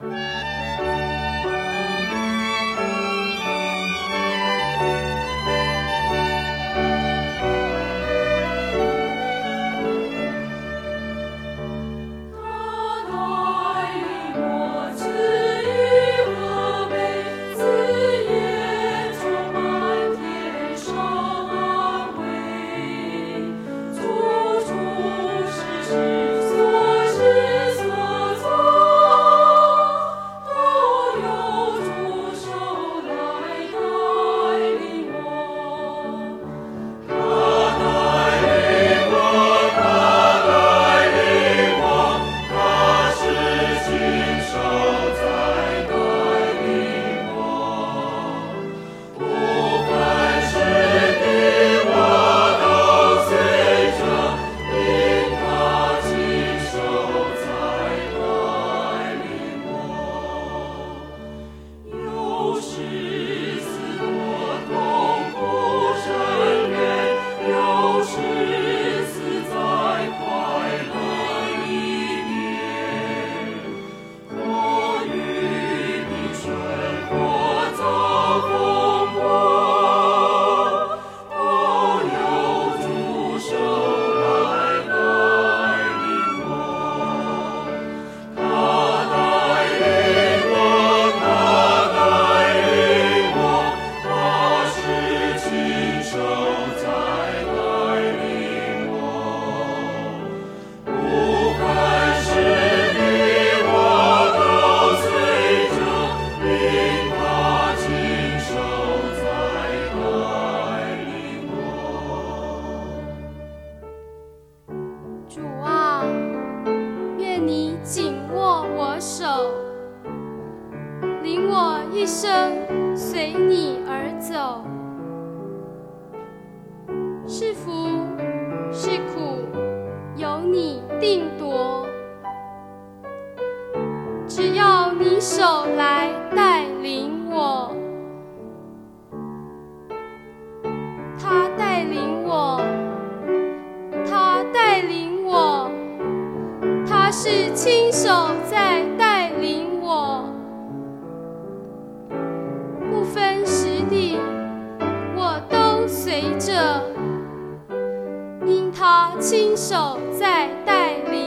Yeah. 领我一生，随你而走。是福是苦，由你定夺。只要你手来带领我。他带领我。他带领我。他是亲手在。随着因他亲手在带领。